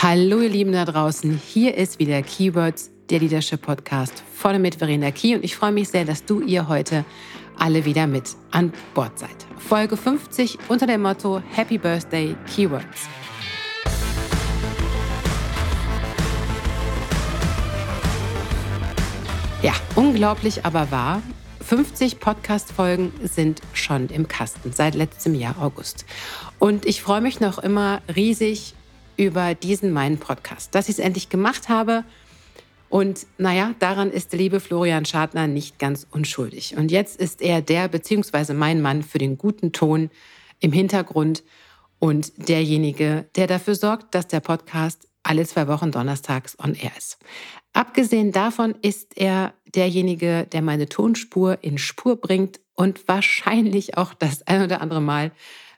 Hallo ihr Lieben da draußen, hier ist wieder Keywords, der Leadership Podcast vorne mit Verena Key und ich freue mich sehr, dass du ihr heute alle wieder mit an Bord seid. Folge 50 unter dem Motto Happy Birthday Keywords. Ja, unglaublich aber wahr. 50 Podcast-Folgen sind schon im Kasten seit letztem Jahr August. Und ich freue mich noch immer riesig über diesen meinen Podcast, dass ich es endlich gemacht habe. Und naja, daran ist der liebe Florian Schadner nicht ganz unschuldig. Und jetzt ist er der beziehungsweise mein Mann für den guten Ton im Hintergrund und derjenige, der dafür sorgt, dass der Podcast alle zwei Wochen donnerstags on air ist. Abgesehen davon ist er derjenige, der meine Tonspur in Spur bringt und wahrscheinlich auch das ein oder andere Mal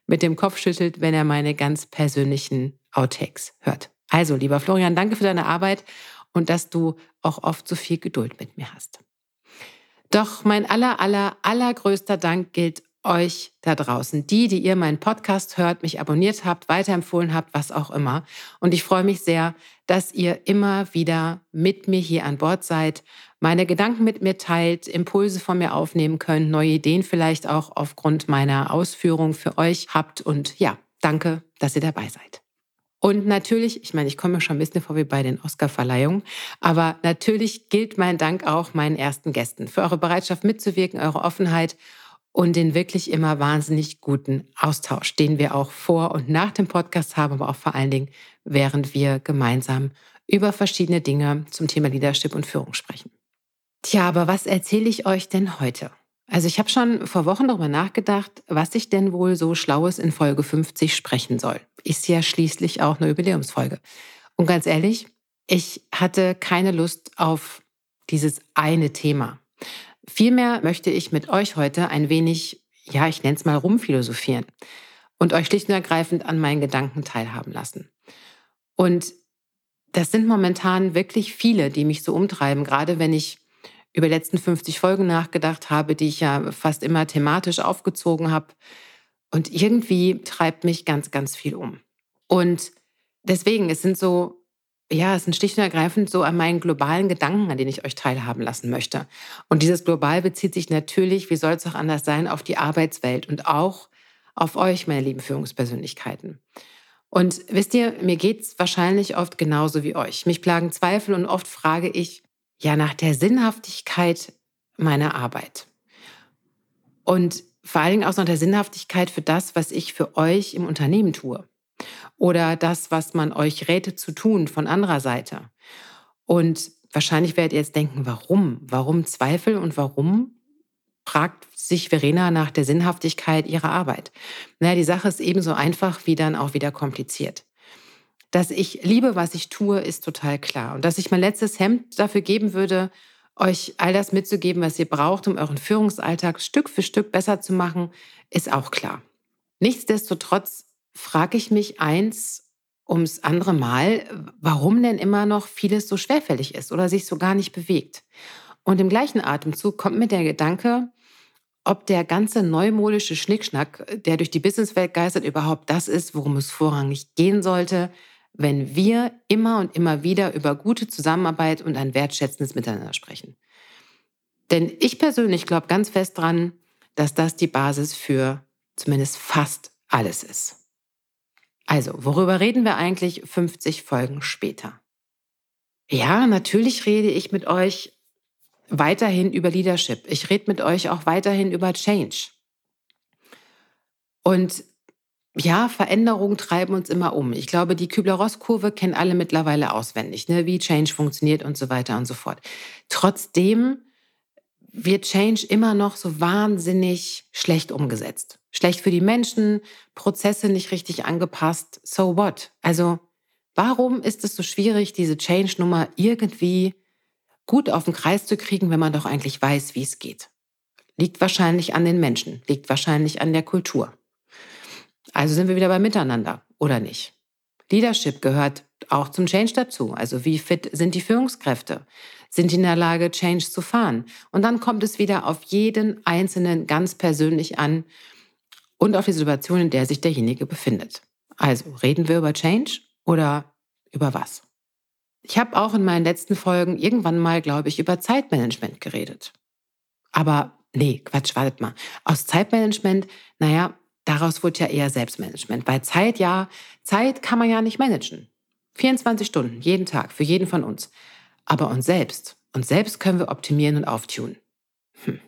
mit dem Kopf schüttelt, wenn er meine ganz persönlichen Outtakes hört. Also, lieber Florian, danke für deine Arbeit und dass du auch oft so viel Geduld mit mir hast. Doch mein aller, aller, allergrößter Dank gilt euch da draußen, die, die ihr meinen Podcast hört, mich abonniert habt, weiterempfohlen habt, was auch immer. Und ich freue mich sehr, dass ihr immer wieder mit mir hier an Bord seid, meine Gedanken mit mir teilt, Impulse von mir aufnehmen könnt, neue Ideen vielleicht auch aufgrund meiner Ausführung für euch habt. Und ja, danke, dass ihr dabei seid. Und natürlich, ich meine, ich komme schon ein bisschen vor wie bei den Oscar-Verleihungen, aber natürlich gilt mein Dank auch meinen ersten Gästen für eure Bereitschaft mitzuwirken, eure Offenheit und den wirklich immer wahnsinnig guten Austausch, den wir auch vor und nach dem Podcast haben, aber auch vor allen Dingen, während wir gemeinsam über verschiedene Dinge zum Thema Leadership und Führung sprechen. Tja, aber was erzähle ich euch denn heute? Also ich habe schon vor Wochen darüber nachgedacht, was ich denn wohl so Schlaues in Folge 50 sprechen soll. Ist ja schließlich auch eine Jubiläumsfolge. Und ganz ehrlich, ich hatte keine Lust auf dieses eine Thema. Vielmehr möchte ich mit euch heute ein wenig, ja, ich nenne es mal rumphilosophieren und euch schlicht und ergreifend an meinen Gedanken teilhaben lassen. Und das sind momentan wirklich viele, die mich so umtreiben, gerade wenn ich über die letzten 50 Folgen nachgedacht habe, die ich ja fast immer thematisch aufgezogen habe. Und irgendwie treibt mich ganz, ganz viel um. Und deswegen, es sind so, ja, es sind schlicht und ergreifend so an meinen globalen Gedanken, an denen ich euch teilhaben lassen möchte. Und dieses Global bezieht sich natürlich, wie soll es auch anders sein, auf die Arbeitswelt und auch auf euch, meine lieben Führungspersönlichkeiten. Und wisst ihr, mir geht es wahrscheinlich oft genauso wie euch. Mich plagen Zweifel und oft frage ich, ja nach der Sinnhaftigkeit meiner Arbeit. Und vor allen Dingen auch nach der Sinnhaftigkeit für das, was ich für euch im Unternehmen tue. Oder das, was man euch räte zu tun von anderer Seite. Und wahrscheinlich werdet ihr jetzt denken, warum? Warum Zweifel und warum fragt sich Verena nach der Sinnhaftigkeit ihrer Arbeit? Naja, die Sache ist ebenso einfach wie dann auch wieder kompliziert. Dass ich liebe, was ich tue, ist total klar. Und dass ich mein letztes Hemd dafür geben würde, euch all das mitzugeben, was ihr braucht, um euren Führungsalltag Stück für Stück besser zu machen, ist auch klar. Nichtsdestotrotz frage ich mich eins ums andere Mal, warum denn immer noch vieles so schwerfällig ist oder sich so gar nicht bewegt. Und im gleichen Atemzug kommt mir der Gedanke, ob der ganze neumodische Schnickschnack, der durch die Businesswelt geistert, überhaupt das ist, worum es vorrangig gehen sollte, wenn wir immer und immer wieder über gute Zusammenarbeit und ein wertschätzendes Miteinander sprechen. Denn ich persönlich glaube ganz fest dran, dass das die Basis für zumindest fast alles ist. Also, worüber reden wir eigentlich 50 Folgen später? Ja, natürlich rede ich mit euch weiterhin über Leadership. Ich rede mit euch auch weiterhin über Change. Und ja, Veränderungen treiben uns immer um. Ich glaube, die Kübler-Ross-Kurve kennen alle mittlerweile auswendig, ne? wie Change funktioniert und so weiter und so fort. Trotzdem wird Change immer noch so wahnsinnig schlecht umgesetzt. Schlecht für die Menschen, Prozesse nicht richtig angepasst. So what? Also, warum ist es so schwierig, diese Change-Nummer irgendwie gut auf den Kreis zu kriegen, wenn man doch eigentlich weiß, wie es geht? Liegt wahrscheinlich an den Menschen, liegt wahrscheinlich an der Kultur. Also sind wir wieder beim Miteinander, oder nicht? Leadership gehört auch zum Change dazu. Also wie fit sind die Führungskräfte? Sind die in der Lage, Change zu fahren? Und dann kommt es wieder auf jeden Einzelnen ganz persönlich an und auf die Situation, in der sich derjenige befindet. Also reden wir über Change oder über was. Ich habe auch in meinen letzten Folgen irgendwann mal, glaube ich, über Zeitmanagement geredet. Aber nee, Quatsch, wartet mal. Aus Zeitmanagement, naja, daraus wurde ja eher Selbstmanagement. Weil Zeit, ja, Zeit kann man ja nicht managen. 24 Stunden, jeden Tag, für jeden von uns. Aber uns selbst, uns selbst können wir optimieren und auftun. Hm.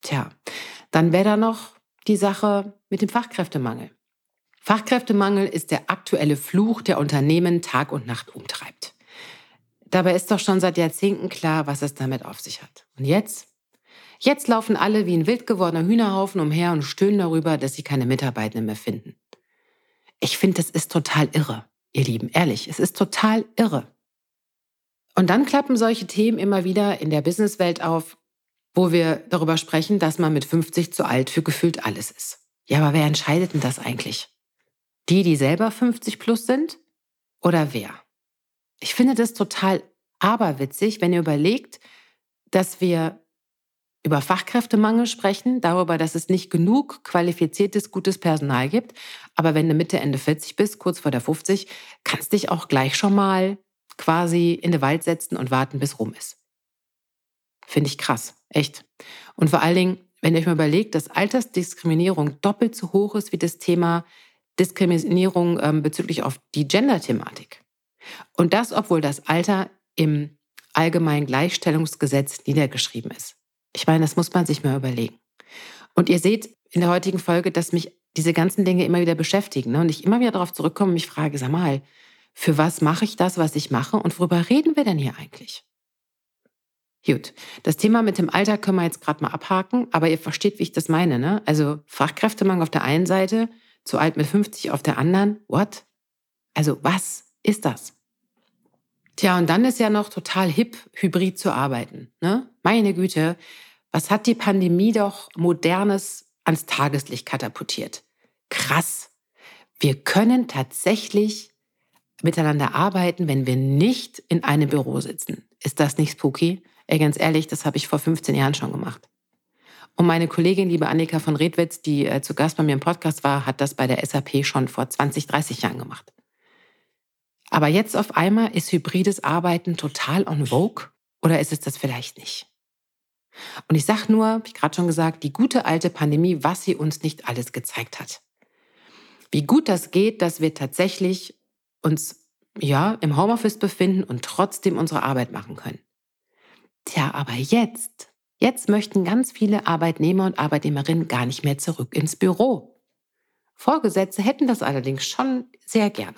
Tja, dann wäre da noch die Sache mit dem Fachkräftemangel. Fachkräftemangel ist der aktuelle Fluch, der Unternehmen Tag und Nacht umtreibt. Dabei ist doch schon seit Jahrzehnten klar, was es damit auf sich hat. Und jetzt? Jetzt laufen alle wie ein wild gewordener Hühnerhaufen umher und stöhnen darüber, dass sie keine Mitarbeitenden mehr finden. Ich finde, das ist total irre, ihr Lieben, ehrlich, es ist total irre. Und dann klappen solche Themen immer wieder in der Businesswelt auf, wo wir darüber sprechen, dass man mit 50 zu alt für gefühlt alles ist. Ja, aber wer entscheidet denn das eigentlich? Die, die selber 50 plus sind? Oder wer? Ich finde das total aberwitzig, wenn ihr überlegt, dass wir über Fachkräftemangel sprechen, darüber, dass es nicht genug qualifiziertes, gutes Personal gibt. Aber wenn du Mitte, Ende 40 bist, kurz vor der 50, kannst dich auch gleich schon mal quasi in den Wald setzen und warten, bis rum ist. Finde ich krass, echt. Und vor allen Dingen, wenn ihr euch mal überlegt, dass Altersdiskriminierung doppelt so hoch ist wie das Thema Diskriminierung ähm, bezüglich auf die Gender-Thematik. Und das, obwohl das Alter im allgemeinen Gleichstellungsgesetz niedergeschrieben ist. Ich meine, das muss man sich mal überlegen. Und ihr seht in der heutigen Folge, dass mich diese ganzen Dinge immer wieder beschäftigen. Ne? Und ich immer wieder darauf zurückkomme und mich frage, sag mal, für was mache ich das, was ich mache? Und worüber reden wir denn hier eigentlich? Gut, das Thema mit dem Alter können wir jetzt gerade mal abhaken, aber ihr versteht, wie ich das meine. Ne? Also Fachkräftemangel auf der einen Seite, zu alt mit 50 auf der anderen. What? Also was ist das? Tja, und dann ist ja noch total hip, hybrid zu arbeiten. Ne? Meine Güte, was hat die Pandemie doch Modernes ans Tageslicht katapultiert? Krass. Wir können tatsächlich miteinander arbeiten, wenn wir nicht in einem Büro sitzen. Ist das nicht spooky? Ey, ganz ehrlich, das habe ich vor 15 Jahren schon gemacht. Und meine Kollegin, liebe Annika von Redwitz, die äh, zu Gast bei mir im Podcast war, hat das bei der SAP schon vor 20, 30 Jahren gemacht. Aber jetzt auf einmal ist hybrides Arbeiten total on vogue oder ist es das vielleicht nicht? Und ich sage nur, wie gerade schon gesagt, die gute alte Pandemie, was sie uns nicht alles gezeigt hat. Wie gut das geht, dass wir tatsächlich uns ja im Homeoffice befinden und trotzdem unsere Arbeit machen können. Tja, aber jetzt Jetzt möchten ganz viele Arbeitnehmer und Arbeitnehmerinnen gar nicht mehr zurück ins Büro. Vorgesetzte hätten das allerdings schon sehr gerne.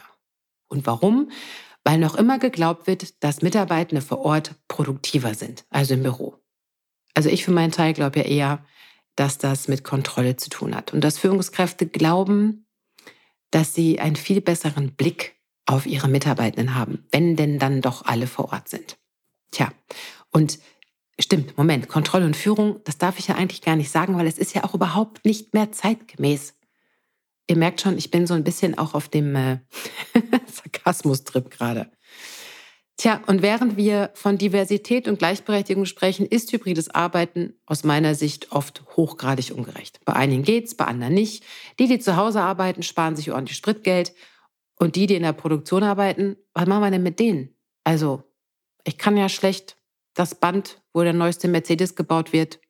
Und warum? Weil noch immer geglaubt wird, dass Mitarbeitende vor Ort produktiver sind, also im Büro. Also ich für meinen Teil glaube ja eher, dass das mit Kontrolle zu tun hat und dass Führungskräfte glauben, dass sie einen viel besseren Blick auf ihre Mitarbeitenden haben, wenn denn dann doch alle vor Ort sind. Tja, und Stimmt, Moment, Kontrolle und Führung, das darf ich ja eigentlich gar nicht sagen, weil es ist ja auch überhaupt nicht mehr zeitgemäß. Ihr merkt schon, ich bin so ein bisschen auch auf dem äh, Sarkasmus-Trip gerade. Tja, und während wir von Diversität und Gleichberechtigung sprechen, ist hybrides Arbeiten aus meiner Sicht oft hochgradig ungerecht. Bei einigen geht's, bei anderen nicht. Die, die zu Hause arbeiten, sparen sich ordentlich Spritgeld. Und die, die in der Produktion arbeiten, was machen wir denn mit denen? Also, ich kann ja schlecht das Band, wo der neueste Mercedes gebaut wird.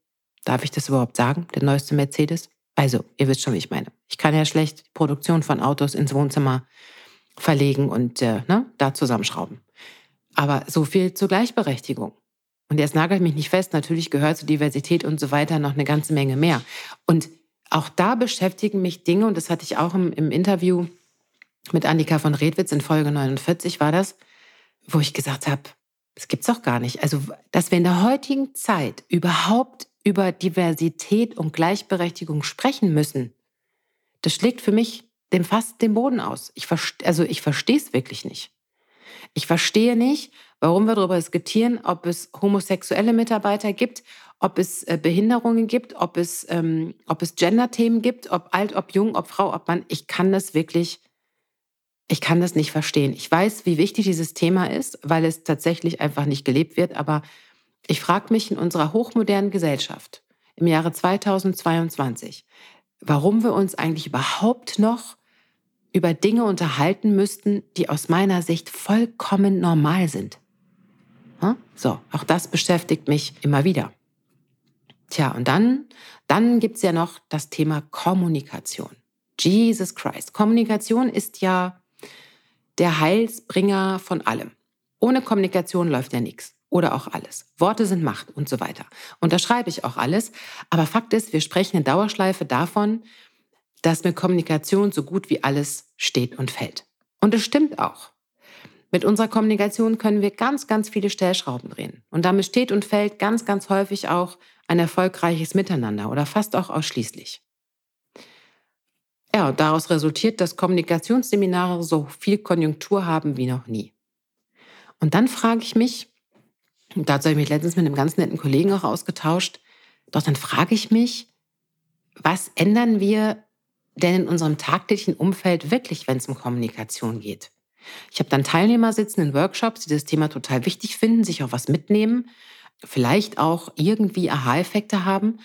Darf ich das überhaupt sagen? Der neueste Mercedes? Also, ihr wisst schon, wie ich meine. Ich kann ja schlecht die Produktion von Autos ins Wohnzimmer verlegen und äh, ne, da zusammenschrauben. Aber so viel zur Gleichberechtigung. Und jetzt nagelt mich nicht fest, natürlich gehört zur Diversität und so weiter noch eine ganze Menge mehr. Und auch da beschäftigen mich Dinge, und das hatte ich auch im, im Interview mit Annika von Redwitz in Folge 49 war das, wo ich gesagt habe, das gibt's doch gar nicht. Also, dass wir in der heutigen Zeit überhaupt über Diversität und Gleichberechtigung sprechen müssen, das schlägt für mich dem fast den Boden aus. Ich also ich verstehe es wirklich nicht. Ich verstehe nicht, warum wir darüber diskutieren, ob es homosexuelle Mitarbeiter gibt, ob es äh, Behinderungen gibt, ob es, ähm, es Gender-Themen gibt, ob alt, ob jung, ob Frau, ob Mann. Ich kann das wirklich ich kann das nicht verstehen. Ich weiß, wie wichtig dieses Thema ist, weil es tatsächlich einfach nicht gelebt wird. Aber ich frage mich in unserer hochmodernen Gesellschaft im Jahre 2022, warum wir uns eigentlich überhaupt noch über Dinge unterhalten müssten, die aus meiner Sicht vollkommen normal sind. So, auch das beschäftigt mich immer wieder. Tja, und dann, dann gibt's ja noch das Thema Kommunikation. Jesus Christ. Kommunikation ist ja der Heilsbringer von allem. Ohne Kommunikation läuft ja nichts. Oder auch alles. Worte sind Macht und so weiter. Unterschreibe ich auch alles. Aber Fakt ist, wir sprechen in Dauerschleife davon, dass mit Kommunikation so gut wie alles steht und fällt. Und es stimmt auch. Mit unserer Kommunikation können wir ganz, ganz viele Stellschrauben drehen. Und damit steht und fällt ganz, ganz häufig auch ein erfolgreiches Miteinander oder fast auch ausschließlich. Ja, daraus resultiert, dass Kommunikationsseminare so viel Konjunktur haben wie noch nie. Und dann frage ich mich, und dazu habe ich mich letztens mit einem ganz netten Kollegen auch ausgetauscht, doch dann frage ich mich, was ändern wir denn in unserem tagtäglichen Umfeld wirklich, wenn es um Kommunikation geht? Ich habe dann Teilnehmer sitzen in Workshops, die das Thema total wichtig finden, sich auch was mitnehmen, vielleicht auch irgendwie Aha-Effekte haben.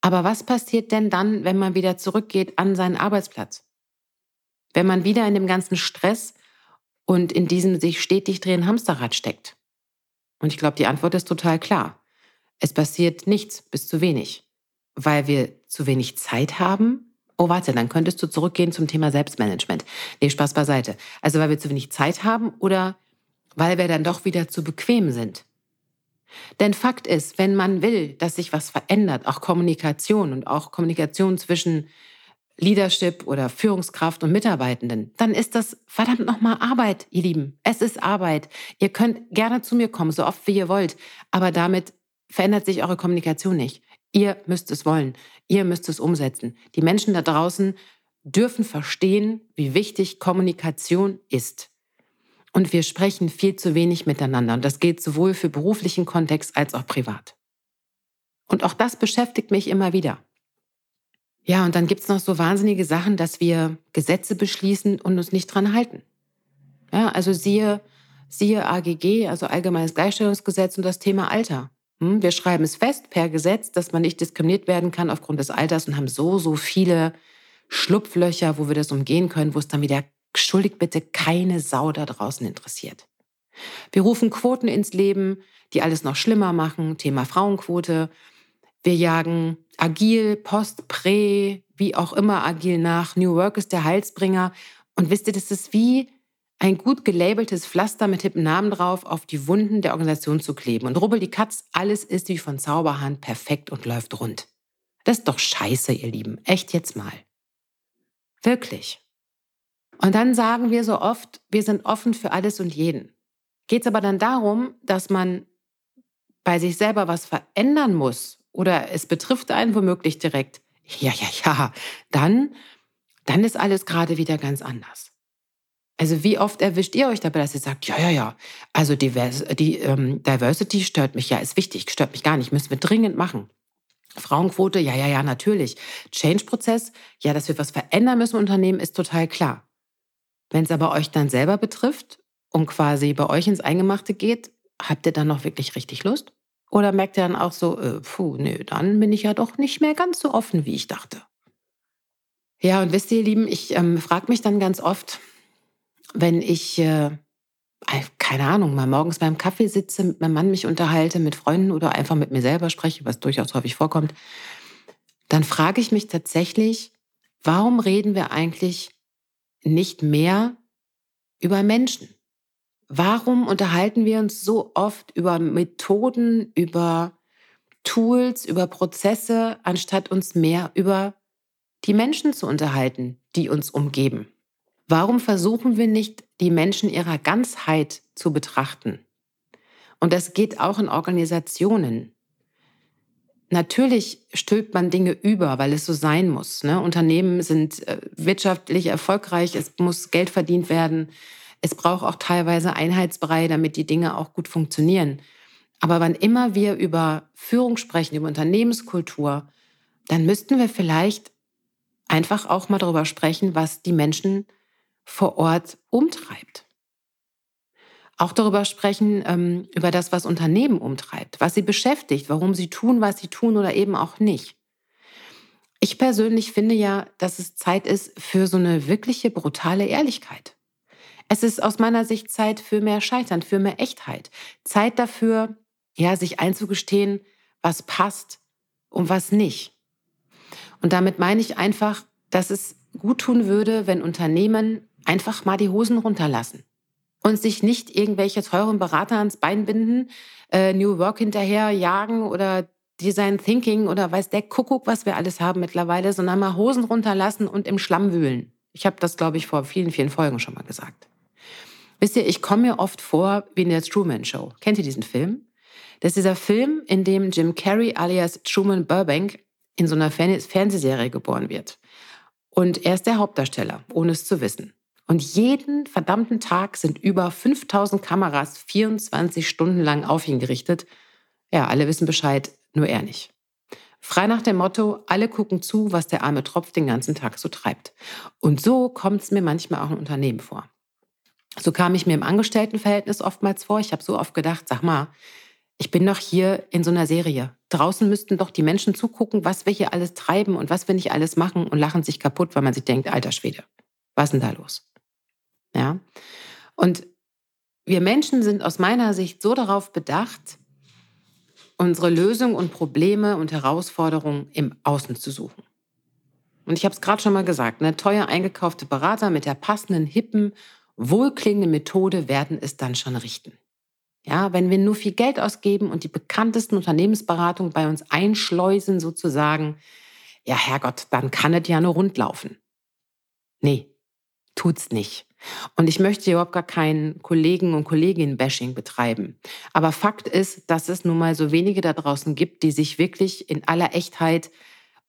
Aber was passiert denn dann, wenn man wieder zurückgeht an seinen Arbeitsplatz? Wenn man wieder in dem ganzen Stress und in diesem sich stetig drehenden Hamsterrad steckt? Und ich glaube, die Antwort ist total klar. Es passiert nichts bis zu wenig, weil wir zu wenig Zeit haben. Oh, warte, dann könntest du zurückgehen zum Thema Selbstmanagement. Nee, Spaß beiseite. Also, weil wir zu wenig Zeit haben oder weil wir dann doch wieder zu bequem sind. Denn Fakt ist, wenn man will, dass sich was verändert, auch Kommunikation und auch Kommunikation zwischen Leadership oder Führungskraft und Mitarbeitenden, dann ist das verdammt nochmal Arbeit, ihr Lieben. Es ist Arbeit. Ihr könnt gerne zu mir kommen, so oft wie ihr wollt, aber damit verändert sich eure Kommunikation nicht. Ihr müsst es wollen. Ihr müsst es umsetzen. Die Menschen da draußen dürfen verstehen, wie wichtig Kommunikation ist. Und wir sprechen viel zu wenig miteinander. Und das gilt sowohl für beruflichen Kontext als auch privat. Und auch das beschäftigt mich immer wieder. Ja, und dann gibt's noch so wahnsinnige Sachen, dass wir Gesetze beschließen und uns nicht dran halten. Ja, also siehe, siehe AGG, also Allgemeines Gleichstellungsgesetz und das Thema Alter. Hm, wir schreiben es fest per Gesetz, dass man nicht diskriminiert werden kann aufgrund des Alters und haben so, so viele Schlupflöcher, wo wir das umgehen können, wo es dann wieder schuldig bitte keine Sau da draußen interessiert. Wir rufen Quoten ins Leben, die alles noch schlimmer machen, Thema Frauenquote. Wir jagen agil, post, prä, wie auch immer agil nach. New Work ist der Heilsbringer. Und wisst ihr, das ist wie ein gut gelabeltes Pflaster mit hippen Namen drauf auf die Wunden der Organisation zu kleben. Und rubbel die Katz, alles ist wie von Zauberhand perfekt und läuft rund. Das ist doch scheiße, ihr Lieben. Echt jetzt mal. Wirklich. Und dann sagen wir so oft, wir sind offen für alles und jeden. Geht es aber dann darum, dass man bei sich selber was verändern muss oder es betrifft einen womöglich direkt, ja, ja, ja, dann, dann ist alles gerade wieder ganz anders. Also wie oft erwischt ihr euch dabei, dass ihr sagt, ja, ja, ja, also Divers die ähm, Diversity stört mich, ja, ist wichtig, stört mich gar nicht, müssen wir dringend machen. Frauenquote, ja, ja, ja, natürlich. Change-Prozess, ja, dass wir was verändern müssen im Unternehmen, ist total klar. Wenn es aber euch dann selber betrifft und quasi bei euch ins Eingemachte geht, habt ihr dann noch wirklich richtig Lust? Oder merkt ihr dann auch so, äh, puh, nö, dann bin ich ja doch nicht mehr ganz so offen, wie ich dachte. Ja, und wisst ihr, ihr Lieben, ich ähm, frage mich dann ganz oft, wenn ich, äh, keine Ahnung, mal morgens beim Kaffee sitze, mit meinem Mann mich unterhalte, mit Freunden oder einfach mit mir selber spreche, was durchaus häufig vorkommt, dann frage ich mich tatsächlich, warum reden wir eigentlich nicht mehr über Menschen? Warum unterhalten wir uns so oft über Methoden, über Tools, über Prozesse, anstatt uns mehr über die Menschen zu unterhalten, die uns umgeben? Warum versuchen wir nicht, die Menschen ihrer Ganzheit zu betrachten? Und das geht auch in Organisationen. Natürlich stülpt man Dinge über, weil es so sein muss. Ne? Unternehmen sind äh, wirtschaftlich erfolgreich, es muss Geld verdient werden. Es braucht auch teilweise Einheitsbrei, damit die Dinge auch gut funktionieren. Aber wann immer wir über Führung sprechen, über Unternehmenskultur, dann müssten wir vielleicht einfach auch mal darüber sprechen, was die Menschen vor Ort umtreibt. Auch darüber sprechen, ähm, über das, was Unternehmen umtreibt, was sie beschäftigt, warum sie tun, was sie tun oder eben auch nicht. Ich persönlich finde ja, dass es Zeit ist für so eine wirkliche brutale Ehrlichkeit. Es ist aus meiner Sicht Zeit für mehr Scheitern, für mehr Echtheit. Zeit dafür, ja, sich einzugestehen, was passt und was nicht. Und damit meine ich einfach, dass es gut tun würde, wenn Unternehmen einfach mal die Hosen runterlassen und sich nicht irgendwelche teuren Berater ans Bein binden, äh, New Work hinterher jagen oder Design Thinking oder weiß der Kuckuck, was wir alles haben mittlerweile, sondern mal Hosen runterlassen und im Schlamm wühlen. Ich habe das, glaube ich, vor vielen, vielen Folgen schon mal gesagt. Wisst ihr, ich komme mir oft vor wie in der Truman Show. Kennt ihr diesen Film? Das ist dieser Film, in dem Jim Carrey alias Truman Burbank in so einer Fernsehserie geboren wird. Und er ist der Hauptdarsteller, ohne es zu wissen. Und jeden verdammten Tag sind über 5000 Kameras 24 Stunden lang auf ihn gerichtet. Ja, alle wissen Bescheid, nur er nicht. Frei nach dem Motto, alle gucken zu, was der arme Tropf den ganzen Tag so treibt. Und so kommt es mir manchmal auch in Unternehmen vor. So kam ich mir im Angestelltenverhältnis oftmals vor. Ich habe so oft gedacht, sag mal, ich bin doch hier in so einer Serie. Draußen müssten doch die Menschen zugucken, was wir hier alles treiben und was wir nicht alles machen und lachen sich kaputt, weil man sich denkt, alter Schwede, was ist denn da los? Ja. Und wir Menschen sind aus meiner Sicht so darauf bedacht, unsere Lösungen und Probleme und Herausforderungen im Außen zu suchen. Und ich habe es gerade schon mal gesagt, ne, teuer eingekaufte Berater mit der passenden, hippen, wohlklingenden Methode werden es dann schon richten. Ja, wenn wir nur viel Geld ausgeben und die bekanntesten Unternehmensberatungen bei uns einschleusen sozusagen, ja Herrgott, dann kann es ja nur rundlaufen. Nee, tut's nicht. Und ich möchte überhaupt gar kein Kollegen- und Kolleginnen-Bashing betreiben. Aber Fakt ist, dass es nun mal so wenige da draußen gibt, die sich wirklich in aller Echtheit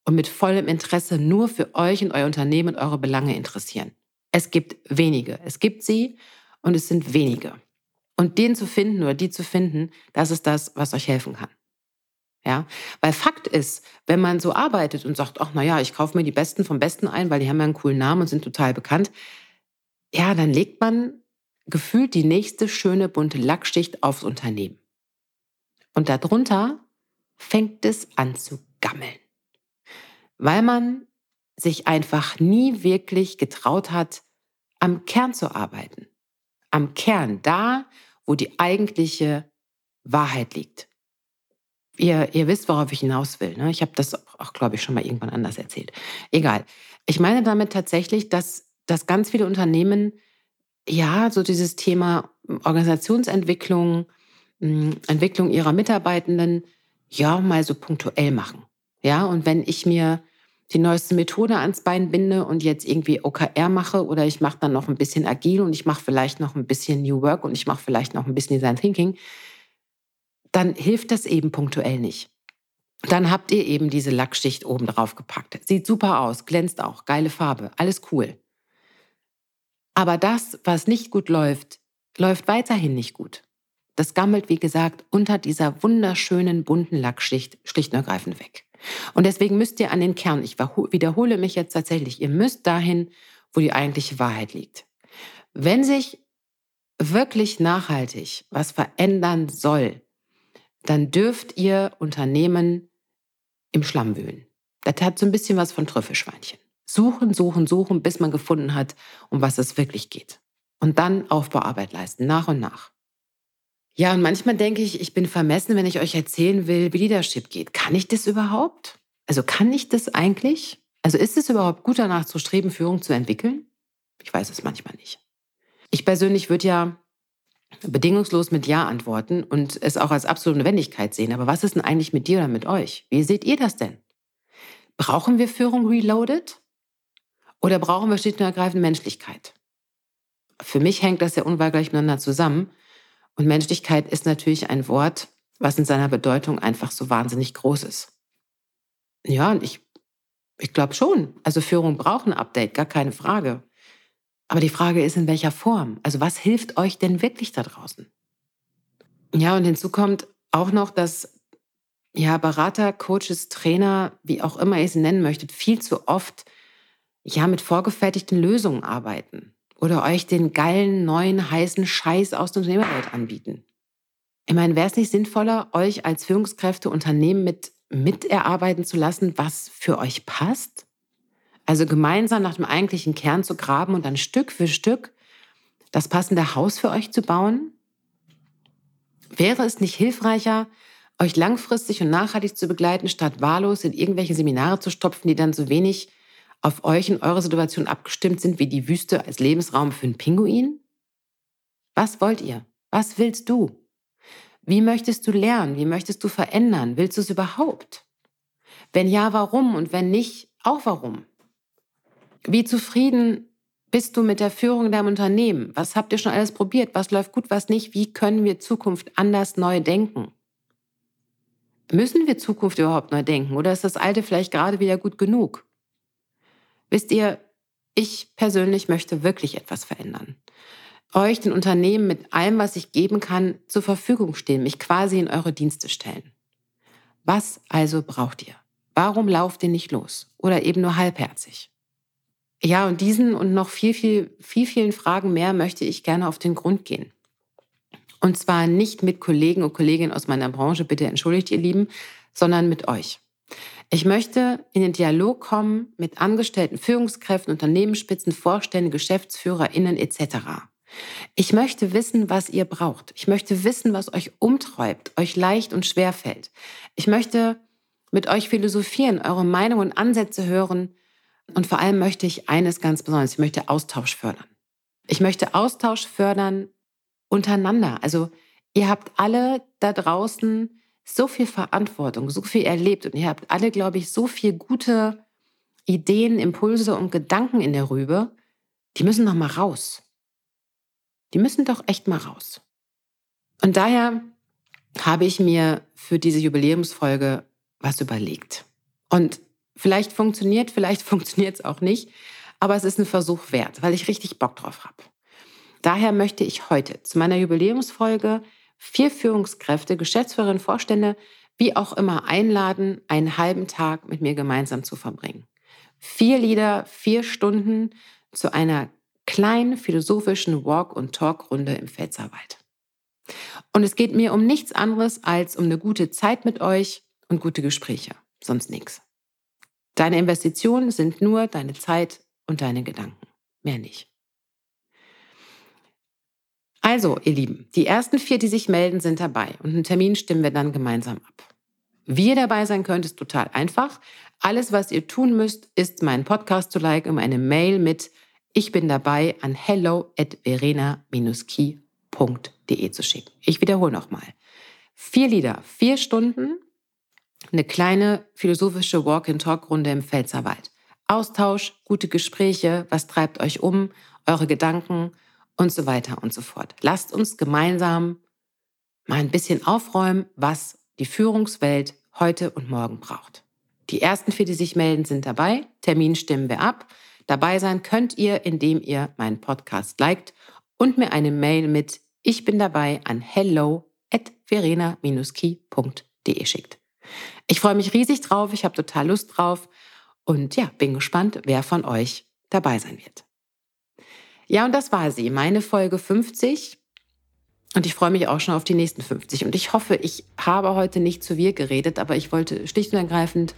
und mit vollem Interesse nur für euch und euer Unternehmen und eure Belange interessieren. Es gibt wenige. Es gibt sie und es sind wenige. Und den zu finden oder die zu finden, das ist das, was euch helfen kann. Ja, weil Fakt ist, wenn man so arbeitet und sagt, ach, na ja, ich kaufe mir die Besten vom Besten ein, weil die haben ja einen coolen Namen und sind total bekannt. Ja, dann legt man gefühlt die nächste schöne bunte Lackschicht aufs Unternehmen. Und darunter fängt es an zu gammeln. Weil man sich einfach nie wirklich getraut hat, am Kern zu arbeiten. Am Kern, da, wo die eigentliche Wahrheit liegt. Ihr, ihr wisst, worauf ich hinaus will. Ne? Ich habe das auch, glaube ich, schon mal irgendwann anders erzählt. Egal. Ich meine damit tatsächlich, dass, dass ganz viele Unternehmen ja so dieses Thema Organisationsentwicklung, hm, Entwicklung ihrer Mitarbeitenden ja mal so punktuell machen. Ja, und wenn ich mir die neueste Methode ans Bein binde und jetzt irgendwie OKR mache oder ich mache dann noch ein bisschen agil und ich mache vielleicht noch ein bisschen New Work und ich mache vielleicht noch ein bisschen Design Thinking, dann hilft das eben punktuell nicht. Dann habt ihr eben diese Lackschicht oben drauf gepackt. Sieht super aus, glänzt auch, geile Farbe, alles cool. Aber das, was nicht gut läuft, läuft weiterhin nicht gut. Das gammelt, wie gesagt, unter dieser wunderschönen bunten Lackschicht schlicht und ergreifend weg. Und deswegen müsst ihr an den Kern, ich wiederhole mich jetzt tatsächlich, ihr müsst dahin, wo die eigentliche Wahrheit liegt. Wenn sich wirklich nachhaltig was verändern soll, dann dürft ihr Unternehmen im Schlamm wühlen. Das hat so ein bisschen was von Trüffelschweinchen. Suchen, suchen, suchen, bis man gefunden hat, um was es wirklich geht. Und dann Aufbauarbeit leisten, nach und nach. Ja, und manchmal denke ich, ich bin vermessen, wenn ich euch erzählen will, wie Leadership geht. Kann ich das überhaupt? Also kann ich das eigentlich? Also ist es überhaupt gut danach zu streben, Führung zu entwickeln? Ich weiß es manchmal nicht. Ich persönlich würde ja bedingungslos mit Ja antworten und es auch als absolute Notwendigkeit sehen. Aber was ist denn eigentlich mit dir oder mit euch? Wie seht ihr das denn? Brauchen wir Führung reloaded? Oder brauchen wir schlicht und ergreifend Menschlichkeit? Für mich hängt das ja unweigerlich miteinander zusammen. Und Menschlichkeit ist natürlich ein Wort, was in seiner Bedeutung einfach so wahnsinnig groß ist. Ja, und ich, ich glaube schon. Also Führung braucht ein Update, gar keine Frage. Aber die Frage ist, in welcher Form? Also was hilft euch denn wirklich da draußen? Ja, und hinzu kommt auch noch, dass ja, Berater, Coaches, Trainer, wie auch immer ihr sie nennen möchtet, viel zu oft ja mit vorgefertigten Lösungen arbeiten oder euch den geilen, neuen, heißen Scheiß aus der Unternehmerwelt anbieten. Ich meine, wäre es nicht sinnvoller, euch als Führungskräfte Unternehmen mit miterarbeiten zu lassen, was für euch passt? Also gemeinsam nach dem eigentlichen Kern zu graben und dann Stück für Stück das passende Haus für euch zu bauen? Wäre es nicht hilfreicher, euch langfristig und nachhaltig zu begleiten, statt wahllos in irgendwelche Seminare zu stopfen, die dann so wenig auf euch und eure Situation abgestimmt sind wie die Wüste als Lebensraum für einen Pinguin? Was wollt ihr? Was willst du? Wie möchtest du lernen? Wie möchtest du verändern? Willst du es überhaupt? Wenn ja, warum? Und wenn nicht, auch warum? Wie zufrieden bist du mit der Führung in deinem Unternehmen? Was habt ihr schon alles probiert? Was läuft gut, was nicht? Wie können wir Zukunft anders neu denken? Müssen wir Zukunft überhaupt neu denken oder ist das Alte vielleicht gerade wieder gut genug? Wisst ihr, ich persönlich möchte wirklich etwas verändern euch, den Unternehmen, mit allem, was ich geben kann, zur Verfügung stehen, mich quasi in eure Dienste stellen. Was also braucht ihr? Warum lauft ihr nicht los? Oder eben nur halbherzig? Ja, und diesen und noch viel, viel, viel, vielen Fragen mehr möchte ich gerne auf den Grund gehen. Und zwar nicht mit Kollegen und Kolleginnen aus meiner Branche, bitte entschuldigt ihr Lieben, sondern mit euch. Ich möchte in den Dialog kommen mit Angestellten, Führungskräften, Unternehmensspitzen, Vorständen, GeschäftsführerInnen etc. Ich möchte wissen, was ihr braucht. Ich möchte wissen, was euch umtreibt, euch leicht und schwer fällt. Ich möchte mit euch philosophieren, eure Meinung und Ansätze hören. Und vor allem möchte ich eines ganz besonders. Ich möchte Austausch fördern. Ich möchte Austausch fördern untereinander. Also ihr habt alle da draußen so viel Verantwortung, so viel erlebt und ihr habt alle, glaube ich, so viel gute Ideen, Impulse und Gedanken in der Rübe. Die müssen noch mal raus. Die müssen doch echt mal raus. Und daher habe ich mir für diese Jubiläumsfolge was überlegt. Und vielleicht funktioniert, vielleicht funktioniert es auch nicht, aber es ist ein Versuch wert, weil ich richtig Bock drauf habe. Daher möchte ich heute zu meiner Jubiläumsfolge vier Führungskräfte, Geschäftsführerinnen, Vorstände, wie auch immer einladen, einen halben Tag mit mir gemeinsam zu verbringen. Vier Lieder, vier Stunden zu einer kleinen philosophischen Walk- und Talk-Runde im Pfälzerwald. Und es geht mir um nichts anderes als um eine gute Zeit mit euch und gute Gespräche, sonst nichts. Deine Investitionen sind nur deine Zeit und deine Gedanken, mehr nicht. Also, ihr Lieben, die ersten vier, die sich melden, sind dabei und einen Termin stimmen wir dann gemeinsam ab. Wie ihr dabei sein könnt, ist total einfach. Alles, was ihr tun müsst, ist meinen Podcast zu liken und eine Mail mit ich bin dabei an hello at verena-key.de zu schicken. Ich wiederhole nochmal. Vier Lieder, vier Stunden, eine kleine philosophische Walk-and-Talk-Runde im Pfälzerwald. Austausch, gute Gespräche, was treibt euch um, eure Gedanken und so weiter und so fort. Lasst uns gemeinsam mal ein bisschen aufräumen, was die Führungswelt heute und morgen braucht. Die ersten vier, die sich melden, sind dabei. Termin stimmen wir ab. Dabei sein könnt ihr, indem ihr meinen Podcast liked und mir eine Mail mit Ich bin dabei an hello at verena-key.de schickt. Ich freue mich riesig drauf, ich habe total Lust drauf und ja, bin gespannt, wer von euch dabei sein wird. Ja, und das war sie, meine Folge 50. Und ich freue mich auch schon auf die nächsten 50. Und ich hoffe, ich habe heute nicht zu wir geredet, aber ich wollte schlicht und ergreifend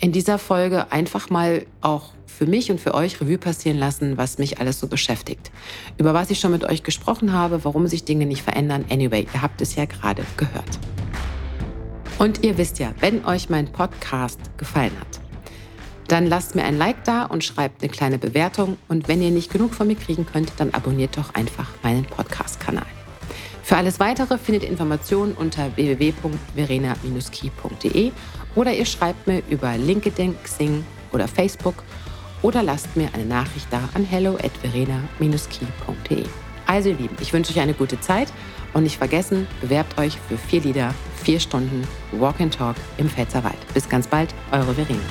in dieser Folge einfach mal auch für mich und für euch Revue passieren lassen, was mich alles so beschäftigt. Über was ich schon mit euch gesprochen habe, warum sich Dinge nicht verändern. Anyway, ihr habt es ja gerade gehört. Und ihr wisst ja, wenn euch mein Podcast gefallen hat, dann lasst mir ein Like da und schreibt eine kleine Bewertung. Und wenn ihr nicht genug von mir kriegen könnt, dann abonniert doch einfach meinen Podcast-Kanal. Für alles weitere findet ihr Informationen unter www.verena-key.de oder ihr schreibt mir über LinkedIn, Xing oder Facebook oder lasst mir eine Nachricht da an hello at verena-key.de. Also ihr Lieben, ich wünsche euch eine gute Zeit und nicht vergessen, bewerbt euch für vier Lieder, vier Stunden Walk and Talk im Pfälzerwald. Bis ganz bald, eure Verena.